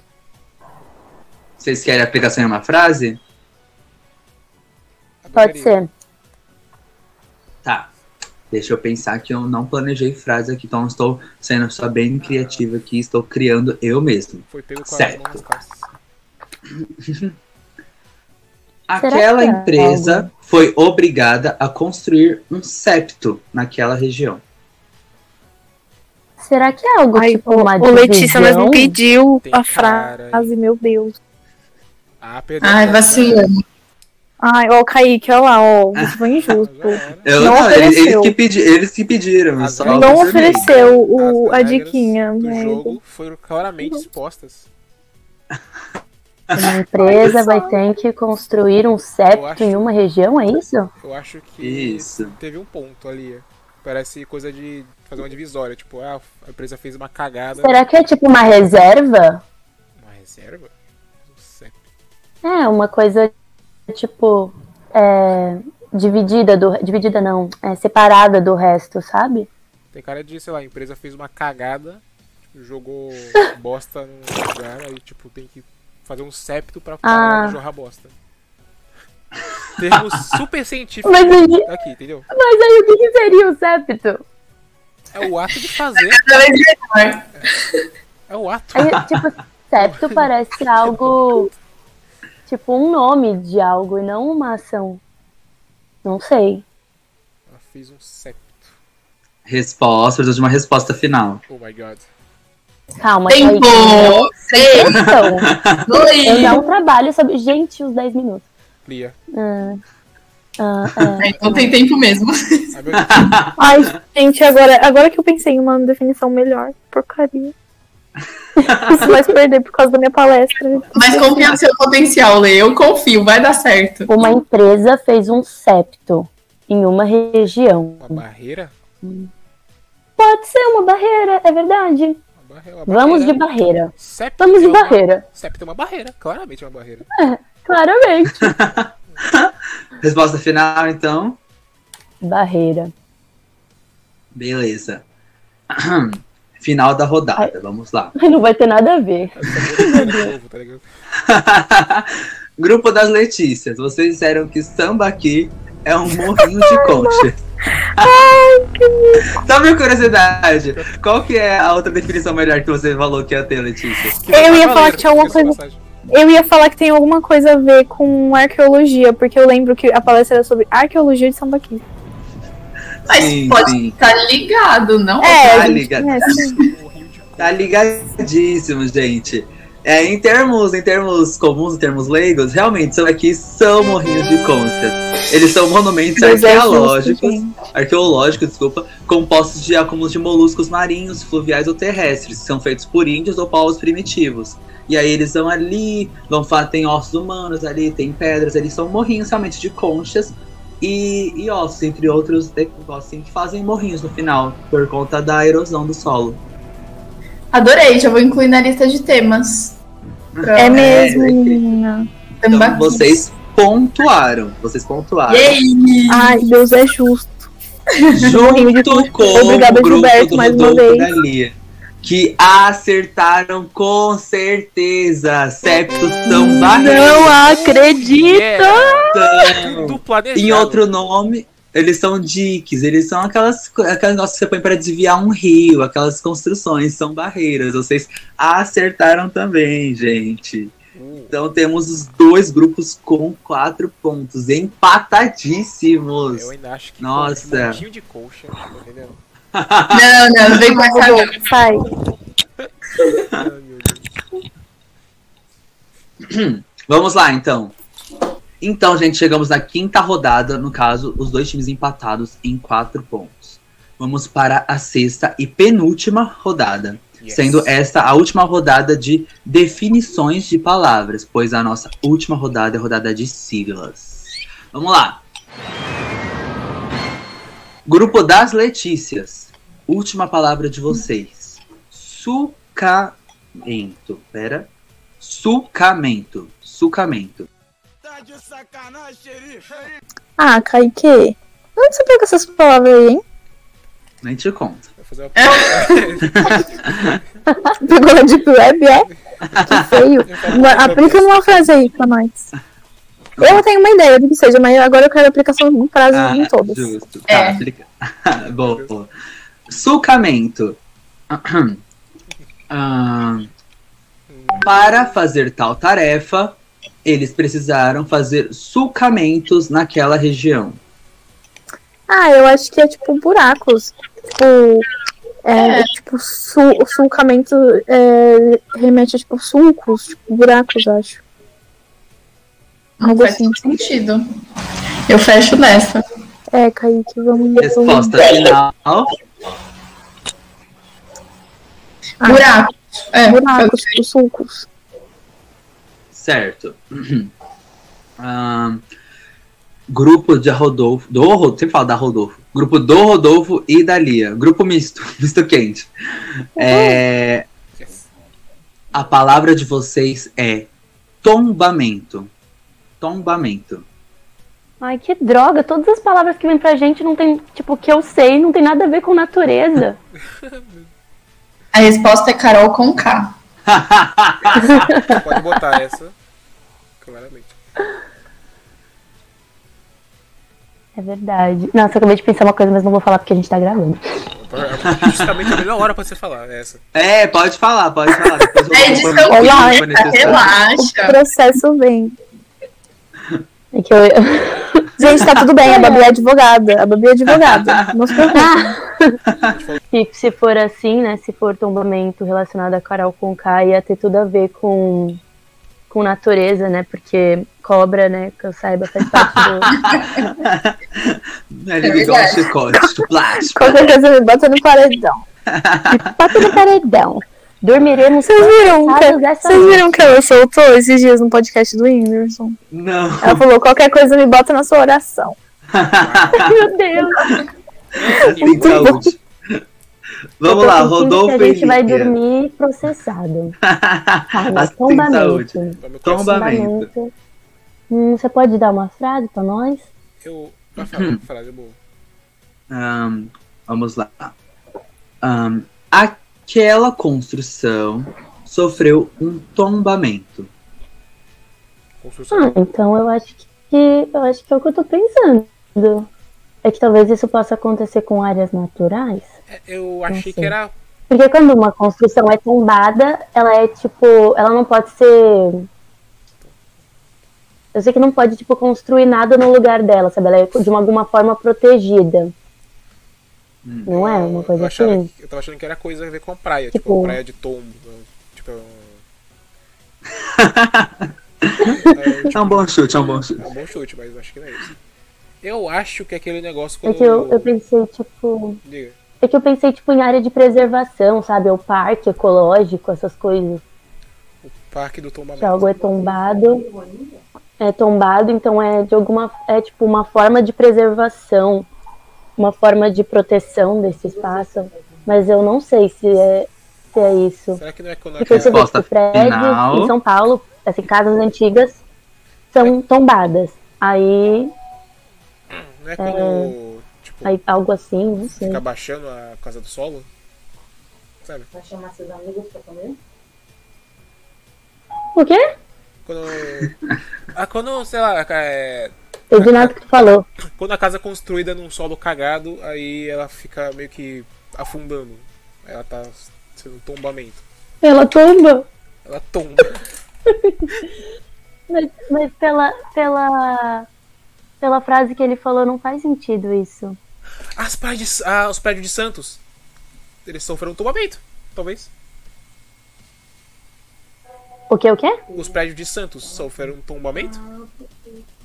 Vocês querem a aplicação em uma frase? Pode ser. Tá. Deixa eu pensar que eu não planejei frase aqui, então estou sendo só bem criativa aqui, estou criando eu mesmo. Foi pego com Certo. (laughs) Aquela que é empresa algo? foi obrigada a construir um septo naquela região. Será que é algo Ai, tipo o, uma o Letícia mas me pediu Tem a cara, frase, meu Deus. Ah. Ai, vacilando. Ai, ó, Kaique, olha lá, ó, você (laughs) foi injusto. Eu, Não não, eles, ofereceu. eles que pedi, eles que pediram. As só Não ofereceu o, a diquinha, do merda. jogo foram claramente expostas. Uma empresa vai ter que construir um septo acho- em uma região, é isso? Eu acho que Isso. teve um ponto ali. Parece coisa de fazer uma divisória. Tipo, ah, a empresa fez uma cagada. Será que é tipo uma reserva? Uma reserva? Não sei. É, uma coisa tipo é, dividida do dividida não, é separada do resto, sabe? Tem cara de, sei lá, a empresa fez uma cagada, tipo, jogou (laughs) bosta num lugar, aí tipo, tem que fazer um septo pra parar Ah. de jorrar bosta. Termos super científicos Mas aí, aqui, entendeu? mas aí o que, que seria o septo? É o ato de fazer, (laughs) vez melhor. é o ato. Aí, tipo, septo (laughs) parece algo tipo um nome de algo e não uma ação. Não sei. Ela fez um septo. Resposta, preciso de uma resposta final. Oh my god. Calma, Tempo! Então, eu dar (laughs) um trabalho sobre. Gente, os 10 minutos. Lia. Ah, ah, é. É, Então tem tempo mesmo. Ah. (laughs) Ai, gente, agora, agora que eu pensei em uma definição melhor, porcaria. Isso vai se perder por causa da minha palestra. Mas confia no seu potencial, Lê. Eu confio, vai dar certo. Uma empresa fez um septo em uma região. Uma barreira? Pode ser uma barreira, é verdade. Uma barreira uma Vamos de barreira. Septo Vamos de é uma- barreira. Septo é uma barreira, claramente é uma barreira. Claramente. (laughs) Resposta final, então. Barreira. Beleza. (clears throat) Final da rodada, vamos lá. Ai, Não vai ter nada a ver. É tá? (laughs) Grupo das Letícias, vocês disseram que samba aqui é um morrinho de concha. (laughs) Só por curiosidade, qual que é a outra definição melhor que você falou que ia ter, Letícia? Eu ia falar que tinha alguma de coisa-. Eu ia falar que tem alguma coisa a ver com arqueologia, porque eu lembro que a palestra era sobre arqueologia de Sambaqui. Mas Sim, pode sim. estar ligado, não? É, tá a gente ligado. Tá ligadíssimo, gente. É, em termos, em termos comuns, em termos leigos, realmente são aqui são morrinhos de conchas. Eles são monumentos é justo, arqueológicos, arqueológicos, desculpa, compostos de acúmulos de moluscos marinhos, fluviais ou terrestres, que são feitos por índios ou povos primitivos. E aí eles vão ali, vão tem ossos humanos ali, tem pedras, eles são morrinhos realmente de conchas e, e ossos, entre outros, assim, que fazem morrinhos no final, por conta da erosão do solo. Adorei, já vou incluir na lista de temas. É mesmo, é menina. Então Tambaqui. vocês pontuaram, vocês pontuaram. Yay! Ai, Deus é justo. Morrinho de Junto com Obrigada, o grupo Gilberto, do mais uma Rodolfo vez. Que acertaram com certeza. Septos são barreiras. Não acredito! Yeah. Planejado. Em outro nome, eles são diques, eles são aquelas, aquelas negócios que você põe para desviar um rio, aquelas construções, são barreiras. Vocês acertaram também, gente. Então temos os dois grupos com quatro pontos, empatadíssimos. eu ainda acho que Nossa. um de colcha, tá entendendo? Não, não, vem com essa. não. Sai. Vamos lá, então. Então, gente, chegamos na quinta rodada, no caso, os dois times empatados em quatro pontos. Vamos para a sexta e penúltima rodada, Yes. sendo esta a última rodada de definições de palavras, pois a nossa última rodada é a rodada de siglas. Vamos lá. Grupo das Letícias. Última palavra de vocês. Sucamento. Pera. Sucamento. Sucamento. Tá de sacanagem, xerife. Ah, Kaique. Onde você pega essas palavras aí, hein? Nem te conto. Uma... (laughs) Pegou na Deep Web, é? Que feio. Aplica uma frase aí pra nós. Eu tenho uma ideia do que seja, mas agora eu quero aplicação em frases Ah, em todas. Justo. Tá, É. explica. Bom, (laughs) bom. Sulcamento. (clears throat) Ah, para fazer tal tarefa, eles precisaram fazer sulcamentos naquela região. Ah, eu acho que é tipo buracos. Tipo. É, tipo, su o sulcamento é, remete a tipo sulcos, tipo buracos, acho. Não Algo faz assim. sentido. Eu fecho nessa. É, Kaique, vamos. Resposta final. Ah. Buraco. É, Buracos, tipo sulcos. Certo. (clears throat) Ah, grupo de Rodolfo. Do Rodolfo, sempre fala da Rodolfo. Grupo do Rodolfo e da Lia. Grupo misto, (laughs) misto quente. É, Yes. a palavra de vocês é tombamento. Tombamento. Ai, que droga. Todas as palavras que vêm pra gente não tem, tipo, que eu sei, não tem nada a ver com natureza. (laughs) A resposta é Carol com K. (laughs) Pode botar essa. Claramente. É verdade. Nossa, eu acabei de pensar uma coisa, mas não vou falar porque a gente tá gravando. É Justamente a melhor hora pra você falar essa. É, pode falar, pode falar. Depois eu É edição clínica, necessário. O relaxa. processo vem. É que eu. (laughs) Gente, tá tudo bem, a Babi é advogada. A Babi é advogada. (laughs) Não se preocupe. (laughs) se, se for assim, né? Se for tombamento relacionado a Carol com K, ia ter tudo a ver com, com natureza, né? Porque cobra, né? Que eu saiba, faz parte do. Ele me chicote. Plástico. Qualquer coisa me bota no paredão. Bota no paredão. Dormiremos Vocês viram, que, vocês viram que ela soltou esses dias no podcast do Whindersson? Não. Ela falou: qualquer coisa me bota na sua oração. (laughs) Meu Deus. Assim, saúde. Vamos Eu tô lá, Rodolfo que a gente vai dormir processado. (laughs) Mas Assim, tombamento. Vamos. Tombamento. Tombamento. Hum, você pode dar uma frase pra nós? Eu. Falar, uma frase boa. Ahn, vamos lá. Ahn, aquela construção sofreu um tombamento. Ah, então eu acho que eu acho que é o que eu tô pensando. É que talvez isso possa acontecer com áreas naturais. É, Eu achei que era. Porque quando uma construção é tombada, ela é tipo. Ela não pode ser. Eu sei que não pode, tipo, construir nada no lugar dela, sabe? Ela é de uma, alguma forma protegida. Hum. Não é uma coisa eu, assim? eu tava achando que era coisa a ver com praia, tipo, Tipo- praia de tombo. né? Tipo. (laughs) é, tipo, É um bom chute, é um bom chute. é um bom chute, mas eu acho que não é isso. Eu acho que aquele negócio É quando. que eu, eu pensei, tipo. Diga. É que eu pensei, tipo, em área de preservação, sabe? O parque ecológico, essas coisas. O parque do tombamento. Que algo é tombado. É tombado, então é de alguma. É tipo uma forma de preservação, uma forma de proteção desse espaço. Mas eu não sei se é, se é isso. Será que não é quando Porque você vê Resposta que prédios final. em São Paulo, assim, casas antigas, são tombadas. Aí, Não é quando. Tipo, aí algo assim, não sei. fica baixando a casa do solo? Sabe? O quê? Quando. Ah, quando, sei lá, é, Eu de nada que tu falou. quando a casa é construída num solo cagado, aí ela fica meio que afundando. Ela tá sendo tombamento. Ela tomba. Ela tomba. (laughs) Mas, mas pela, pela, pela frase que ele falou, não faz sentido isso. As de, ah, os prédios de Santos. Eles sofreram tombamento, talvez. O que, o quê? Os prédios de Santos sofreram um tombamento?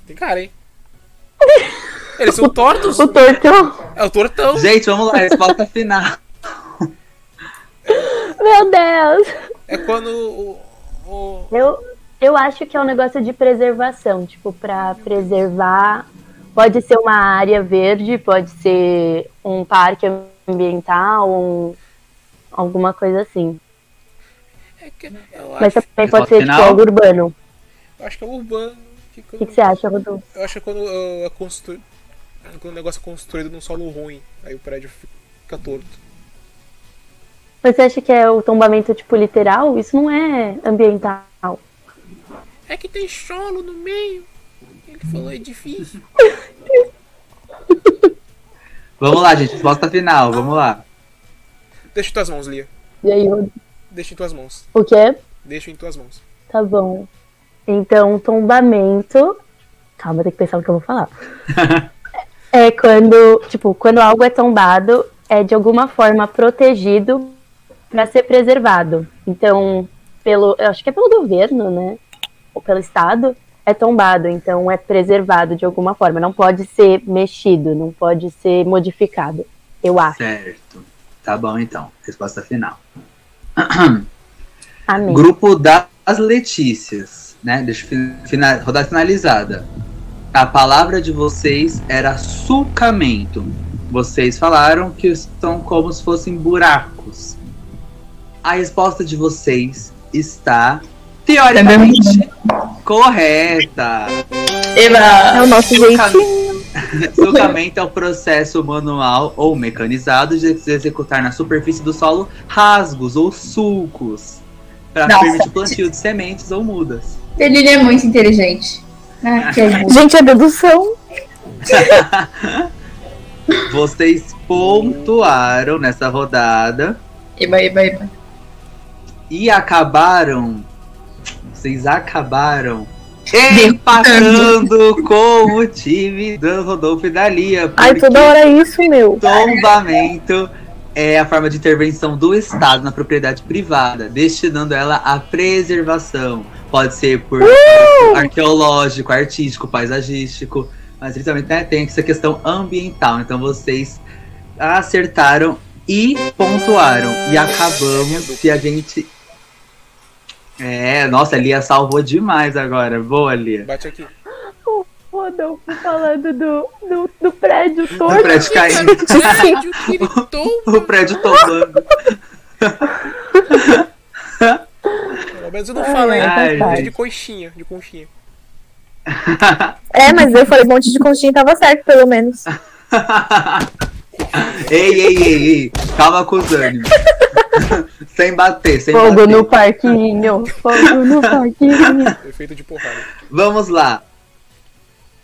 Tem cara, hein? Eles são tortos? O tortão. É o tortão. Gente, vamos lá, resposta final. Meu Deus. É quando o. o- Eu, eu acho que é um negócio de preservação. Tipo, pra preservar. Pode ser uma área verde, pode ser um parque ambiental, um, alguma coisa assim. é que- eu, Mas também pode ser tipo, algo urbano. eu acho que é urbano. Que O que, que você acha, Rodolfo? Eu acho que quando uh, é constru... quando o negócio é construído num solo ruim, aí o prédio fica torto. Mas você acha que é o tombamento, tipo, literal? Isso não é ambiental. É que tem solo no meio. Ele falou edifício. (laughs) Vamos lá, gente. Resposta final, vamos lá. Deixa em tuas mãos, Lia. E aí, Rod- Deixa em tuas mãos. o quê? Deixa em tuas mãos. Tá bom. Então, tombamento. Calma, tem que pensar no que eu vou falar. (laughs) é quando, tipo, quando algo é tombado, é de alguma forma protegido para ser preservado. Então, pelo, eu acho que é pelo governo, né? Ou pelo Estado, é tombado. Então, é preservado de alguma forma. Não pode ser mexido, não pode ser modificado. Eu acho. Certo. Tá bom, então. Resposta final. (clears throat) Amém. Grupo das Letícias, né? Deixa eu fin- fina- rodada finalizada. A palavra de vocês era sulcamento. Vocês falaram que são como se fossem buracos. A resposta de vocês está teoricamente correta. Eba! É o nosso jeitinho. (laughs) Sulcamento é o processo manual ou mecanizado de executar na superfície do solo rasgos ou sulcos para permitir o plantio de sementes ou mudas. Ele é muito inteligente. Ah, que ajuda. Gente, é dedução. (laughs) Vocês pontuaram nessa rodada Eba, eba, eba. e acabaram. Vocês acabaram empatando com o time do Rodolfo e da Lia. Ai, toda hora é isso, meu. Tombamento é a forma de intervenção do Estado na propriedade privada, destinando ela à preservação. Pode ser por arqueológico, artístico, paisagístico, mas principalmente né, tem essa questão ambiental. Então vocês acertaram e pontuaram. E acabamos se a gente. É, nossa, a Lia salvou demais agora. Boa, Lia. Bate aqui. Rodolfo falando do, do, do prédio O todo. prédio caindo. (laughs) Prédio que ele tomba. o prédio tombando. Pelo menos eu não hein? Ai, Prédio gente. de coxinha, de conchinha. É, mas eu falei monte de conchinha e tava certo, pelo menos. (laughs) ei, ei, ei, ei. Calma com os ânimos. (laughs) sem bater, sem Fogo bater. no parquinho. Fogo no parquinho. Efeito de porrada. Vamos lá.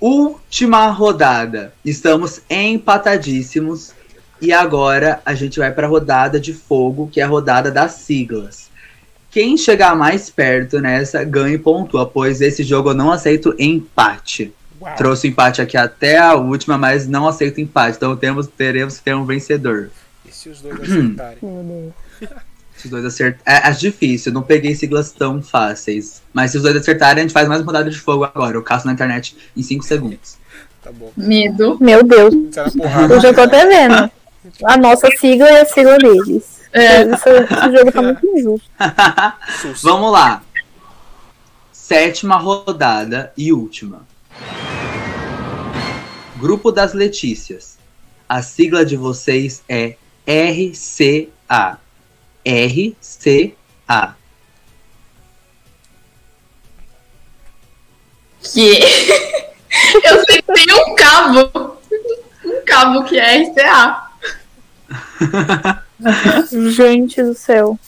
Última rodada. Estamos empatadíssimos. E agora a gente vai para a rodada de fogo, que é a rodada das siglas. Quem chegar mais perto nessa ganha e pontua, pois esse jogo eu não aceito empate. Uau. Trouxe o empate aqui até a última, mas não aceito empate. Então temos, teremos que ter um vencedor. E se os dois acertarem? Se os dois acertarem. É, é difícil, não peguei siglas tão fáceis. Mas se os dois acertarem, a gente faz mais uma rodada de fogo agora. Eu caço na internet em 5 segundos. Tá bom. Medo. Meu Deus, porrada. eu já tô até vendo. A nossa sigla e a sigla deles. É. Esse, esse jogo tá muito injusto. (laughs) Vamos lá. Sétima rodada e última. Grupo das Letícias. A sigla de vocês é RCA. RCA. Que? Eu sei que tem um cabo. Um cabo que é RCA. (laughs) Gente do céu.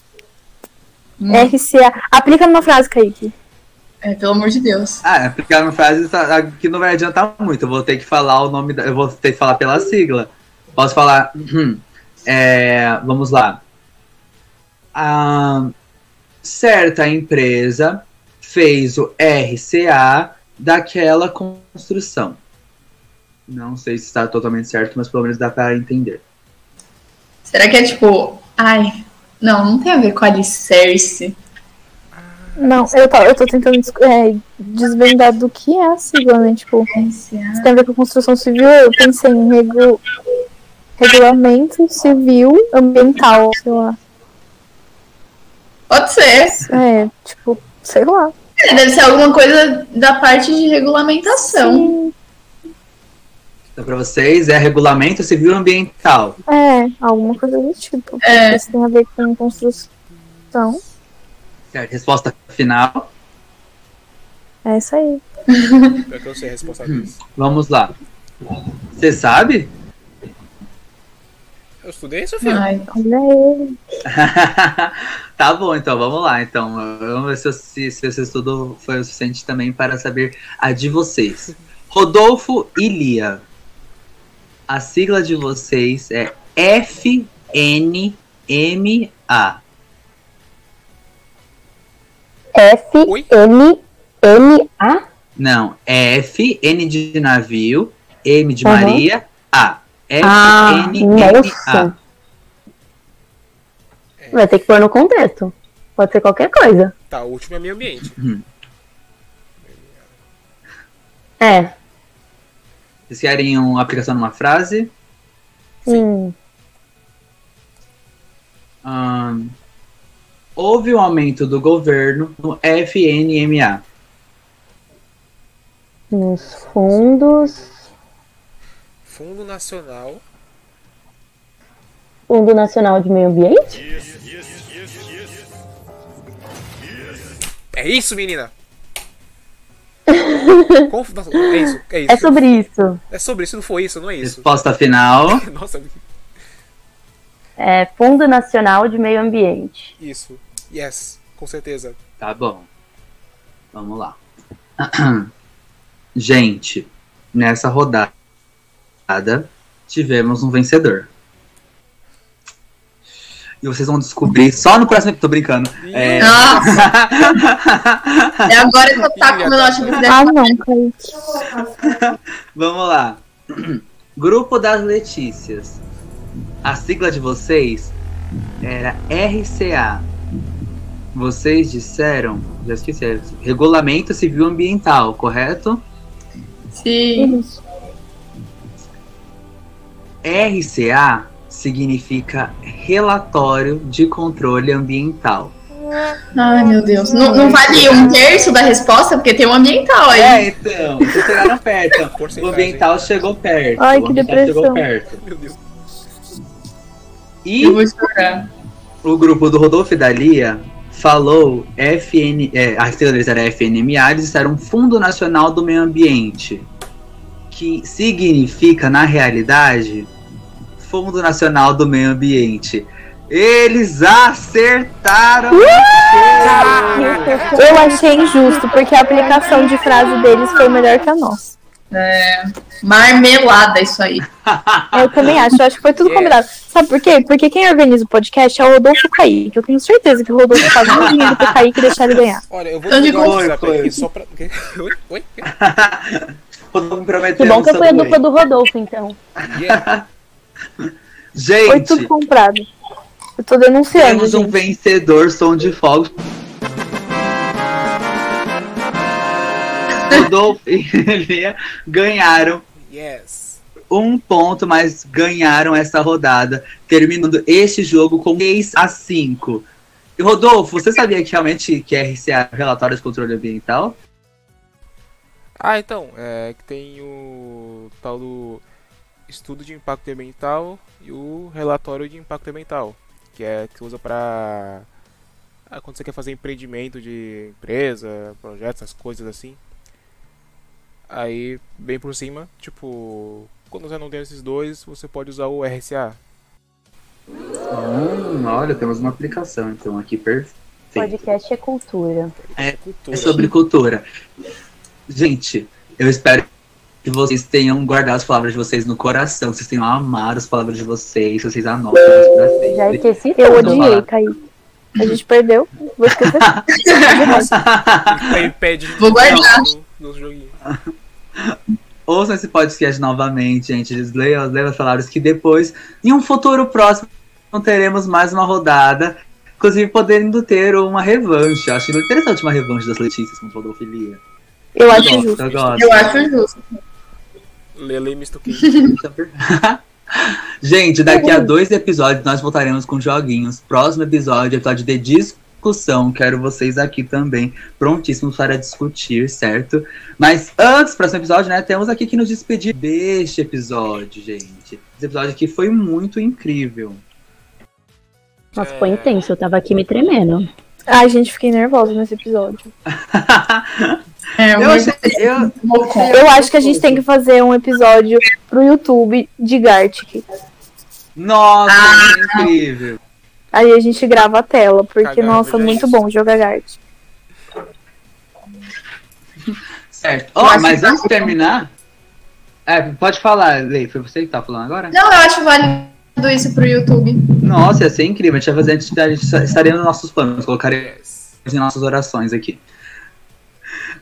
Hum. RCA. Aplica numa frase, Kaique. É, pelo amor de Deus. Ah, aplicar uma frase tá- aqui não vai adiantar muito. Eu vou ter que falar o nome da. Eu vou ter que falar pela sigla. Posso falar. Uhum. É, vamos lá. A certa empresa fez o RCA daquela construção. Não sei se está totalmente certo, mas pelo menos dá para entender. Será que é tipo. Ai. Não, não tem a ver com alicerce. Não, eu tô, eu tô tentando é, desvendar do que é a sigla, né? Tipo, se tem a ver com construção civil, eu pensei em regu... regulamento civil ambiental, sei lá. Pode ser. É, tipo, sei lá. É, Deve ser alguma coisa da parte de regulamentação. Sim, Então, para vocês, é regulamento civil ambiental. é, alguma coisa do tipo. É. Se tem a ver com construção, Certo? Resposta final. é isso aí. Pior que eu sei a resposta disso. Vamos lá. Você sabe? Eu estudei isso, filho. Ai, Olha ele. (laughs) tá bom, então vamos lá. Então, vamos ver se, eu- se, se esse estudo foi o suficiente também para saber a de vocês. (laughs) Rodolfo e Lia. A sigla de vocês é FNMA. F, Oi? N, N, A? Não, é F, N de navio, M de Aham. Maria, A. Ah, FNMA. nossa. Vai ter que pôr no contexto. Pode ser qualquer coisa. Tá, o último é meio ambiente. É. Vocês querem uma aplicação numa frase? Sim. Houve um aumento do governo no FNMA. Nos fundos. Fundo Nacional. Fundo Nacional de Meio Ambiente? É isso, menina! (laughs) Conf- Nossa, é isso, é isso. É sobre isso. É sobre isso, não foi isso, não é isso. Resposta final. (laughs) Nossa, É Fundo Nacional de Meio Ambiente. isso. Yes, com certeza. Tá bom. Vamos lá. (clears throat) Gente, nessa rodada tivemos um vencedor. E vocês vão descobrir só no próximo. Tô brincando. É... Nossa, (laughs) é agora que eu tá com o meu notebook Ah, dentro. não. (laughs) Vamos lá. Grupo das Letícias. A sigla de vocês era RCA. Vocês disseram, já esqueci, Regulamento Civil Ambiental, correto? Sim. RCA significa Relatório de Controle Ambiental. Ai, meu Deus. Não, não vale um terço da resposta, porque tem um ambiental aí. É, então, vocês chegaram perto. (laughs) O ambiental chegou perto. Ai, o que ambiental depressão. chegou perto. Meu Deus. E Eu vou chorar. o grupo do Rodolfo e da Lia falou FN, é, a sigla deles era FNMA, eles disseram Fundo Nacional do Meio Ambiente, que significa, na realidade, Fundo Nacional do Meio Ambiente. Eles acertaram! Eu achei injusto, porque a aplicação de frase deles foi melhor que a nossa. Marmelada isso aí. (laughs) Eu também acho, eu acho que foi tudo combinado. Sabe por quê? Porque quem organiza o podcast é o Rodolfo Kaique. Eu tenho certeza que o Rodolfo faz um dinheiro pro Kaique deixar ele ganhar. Olha, eu vou Onde desligar o WhatsApp aqui só pra. (laughs) Oi? Oi? (laughs) Rodolfo me prometeu Que bom que eu fui a dupla do Rodolfo, então. Yeah. (laughs) Foi Gente, tudo comprado. Eu tô denunciando, temos um gente. vencedor, som de fogos. (laughs) Rodolfo e Lia ganharam Yes. um ponto, mas ganharam essa rodada, terminando este jogo com 6 a 5. E Rodolfo, você sabia que realmente que RCA é relatório de controle ambiental? Ah, então, é que tem o tal do estudo de impacto ambiental e o relatório de impacto ambiental, que é que usa pra ah, quando você quer fazer empreendimento de empresa, projetos, essas coisas assim. Aí, bem por cima, tipo, quando você não tem esses dois, você pode usar o RCA. Hum, olha, temos uma aplicação então aqui perfeito. Podcast é cultura. É, Cultura. é sobre cultura. Gente, eu espero que vocês tenham guardado as palavras de vocês no coração, que vocês tenham amado as palavras de vocês, que vocês anotem pra sempre. Já esqueci Eu odiei, Kaique. A gente perdeu. Vou esquecer. (laughs) (laughs) Vou guardar. (laughs) Ouçam esse podcast novamente, gente. Eles leiam, as palavras que depois, em um futuro próximo, teremos mais uma rodada. Inclusive, podendo ter uma revanche. Eu acho interessante uma revanche das Letícias contra o Eu acho Gosto, justo. eu gosto. Eu acho justo. Lele estoquei. (laughs) Gente, daqui a dois episódios nós voltaremos com joguinhos. Próximo episódio, episódio de discussão. Quero vocês aqui também, prontíssimos para discutir, certo? Mas antes, próximo episódio, né? Temos aqui que nos despedir deste episódio, gente. Esse episódio aqui foi muito incrível. Nossa, foi intenso. Eu tava aqui me tremendo. Ai, gente, fiquei nervosa nesse episódio. (laughs) É, Eu eu achei. Eu. Eu acho que a gente tem que fazer um episódio pro YouTube de Gartic. Nossa, Ah. é incrível. Aí a gente grava a tela, porque, nossa, gente. muito bom jogar Gart. Certo. Acho mas que- antes de terminar. É, pode falar, Lei. Foi você que tá falando agora? Não, eu acho válido isso pro YouTube. Nossa, ia ser incrível. A gente vai fazer, a gente, a gente estaria nos nossos planos, colocaria em nossas orações aqui.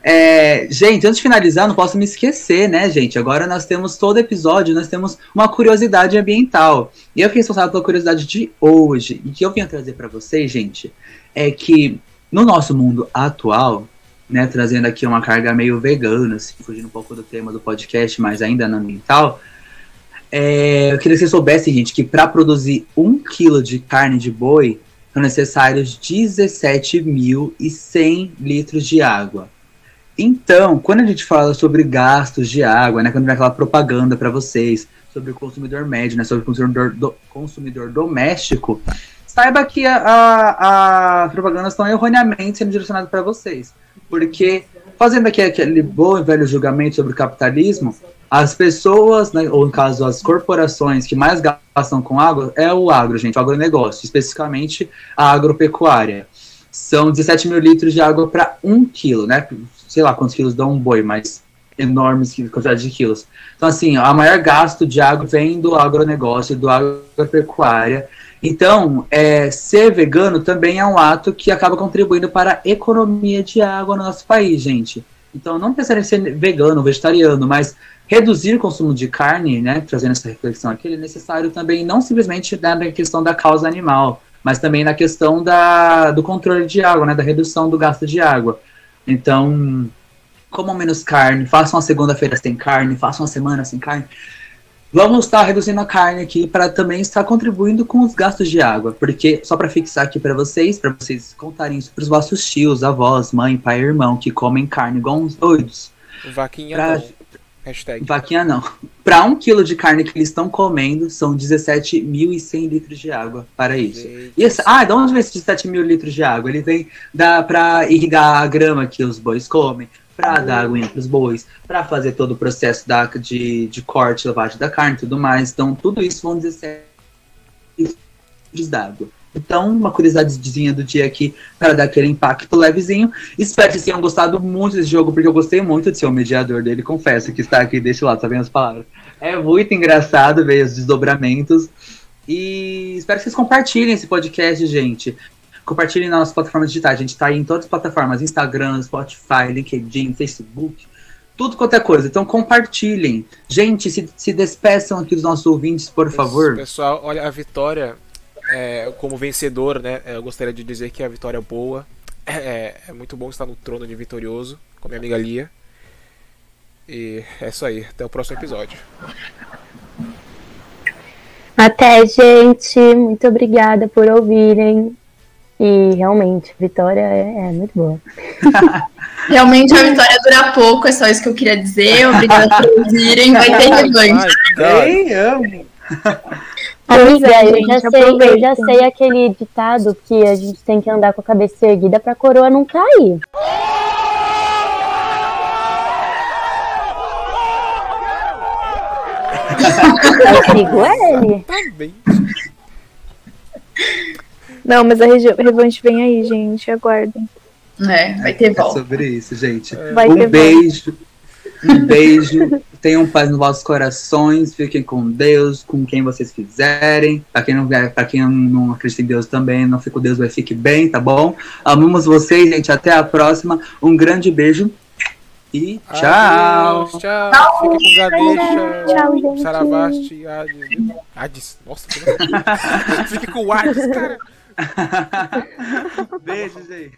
É, gente, antes de finalizar, não posso me esquecer, né, gente? Agora nós temos todo episódio, nós temos uma curiosidade ambiental. E eu fiquei responsável pela curiosidade de hoje. E que eu vim trazer para vocês, gente, é que no nosso mundo atual, né, trazendo aqui uma carga meio vegana, assim, fugindo um pouco do tema do podcast, mas ainda no ambiental, é, eu queria que vocês soubessem, gente, que para produzir um quilo de carne de boi são necessários 17.100 litros de água. Então, quando a gente fala sobre gastos de água, né, quando vem aquela propaganda para vocês sobre o consumidor médio, né, sobre o consumidor, do- consumidor doméstico, saiba que a, a, as propagandas estão erroneamente sendo direcionadas para vocês. Porque, fazendo aqui aquele bom e velho julgamento sobre o capitalismo, as pessoas, né, ou no caso as corporações que mais gastam com água é o agro, gente, o agronegócio, especificamente a agropecuária. São 17 mil litros de água para um quilo, né? Sei lá quantos quilos dá um boi, mas enormes qui- quantidade de quilos. Então, assim, a maior gasto de água vem do agronegócio, do agropecuária. Então, é, ser vegano também é um ato que acaba contribuindo para a economia de água no nosso país, gente. Então, não precisa ser vegano, vegetariano, mas reduzir o consumo de carne, né, trazendo essa reflexão aqui, é necessário também não simplesmente na na questão da causa animal, mas também na questão da, do controle de água, né, da redução do gasto de água. Então, comam menos carne, façam uma segunda-feira sem carne, façam uma semana sem carne. Vamos estar reduzindo a carne aqui para também estar contribuindo com os gastos de água, porque só para fixar aqui para vocês, para vocês contarem isso para os vossos tios, avós, mãe, pai e irmão que comem carne igual uns doidos. Vaquinha Pra- não. Hashtag. Vaquinha não. Para um quilo de carne que eles estão comendo, são 17.100 litros de água para isso. E esse, ah, de onde vem esses 17 mil litros de água? Ele vem para irrigar a grama que os bois comem, para dar aguinha para os bois, para fazer todo o processo da, de, de corte, lavagem da carne e tudo mais. Então, tudo isso vão 17 litros d'água. Então, uma curiosidadezinha do dia aqui para dar aquele impacto levezinho. Espero que vocês tenham gostado muito desse jogo, porque eu gostei muito de ser o mediador dele. Confesso que está aqui deste lado, tá vendo as palavras? É muito engraçado ver os desdobramentos. E espero que vocês compartilhem esse podcast, gente. Compartilhem nas nossas plataformas digitais. A gente tá aí em todas as plataformas: Instagram, Spotify, LinkedIn, Facebook, tudo quanto é coisa. Então compartilhem. Gente, se, se despeçam aqui dos nossos ouvintes, por favor. Pessoal, olha, a vitória é, como vencedor, né? Eu gostaria de dizer que a vitória é boa. É, é muito bom estar no trono de vitorioso, com a minha amiga Lia. E é isso aí. Até o próximo episódio. Até, gente. Muito obrigada por ouvirem. E realmente, a vitória é, é muito boa. (laughs) Realmente a vitória dura pouco, é só isso que eu queria dizer. Obrigada por ouvirem. Vai ter revanche. Ei, amo. Amiga, é, eu, gente, já sei, eu já sei aquele ditado que a gente tem que andar com a cabeça erguida pra coroa não cair. Eu sigo ele. Tá bem. Não, mas a revanche vem aí, gente. Aguardem. É, vai ter É volta. sobre isso, gente. Vai ter um volta. Beijo. Um beijo. Tenham paz nos vossos corações. Fiquem com Deus, com quem vocês quiserem. Pra quem não, pra quem não acredita em Deus também, não fica com Deus, vai fique bem, tá bom? Amamos vocês, gente. Até a próxima. Um grande beijo. E tchau. Adeus, tchau. Fique com Ganesha. Tchau, gente. Saravasti. Hades. Hades. Nossa, como- (laughs) Fique com o Hades, cara. (laughs) Beijo, gente.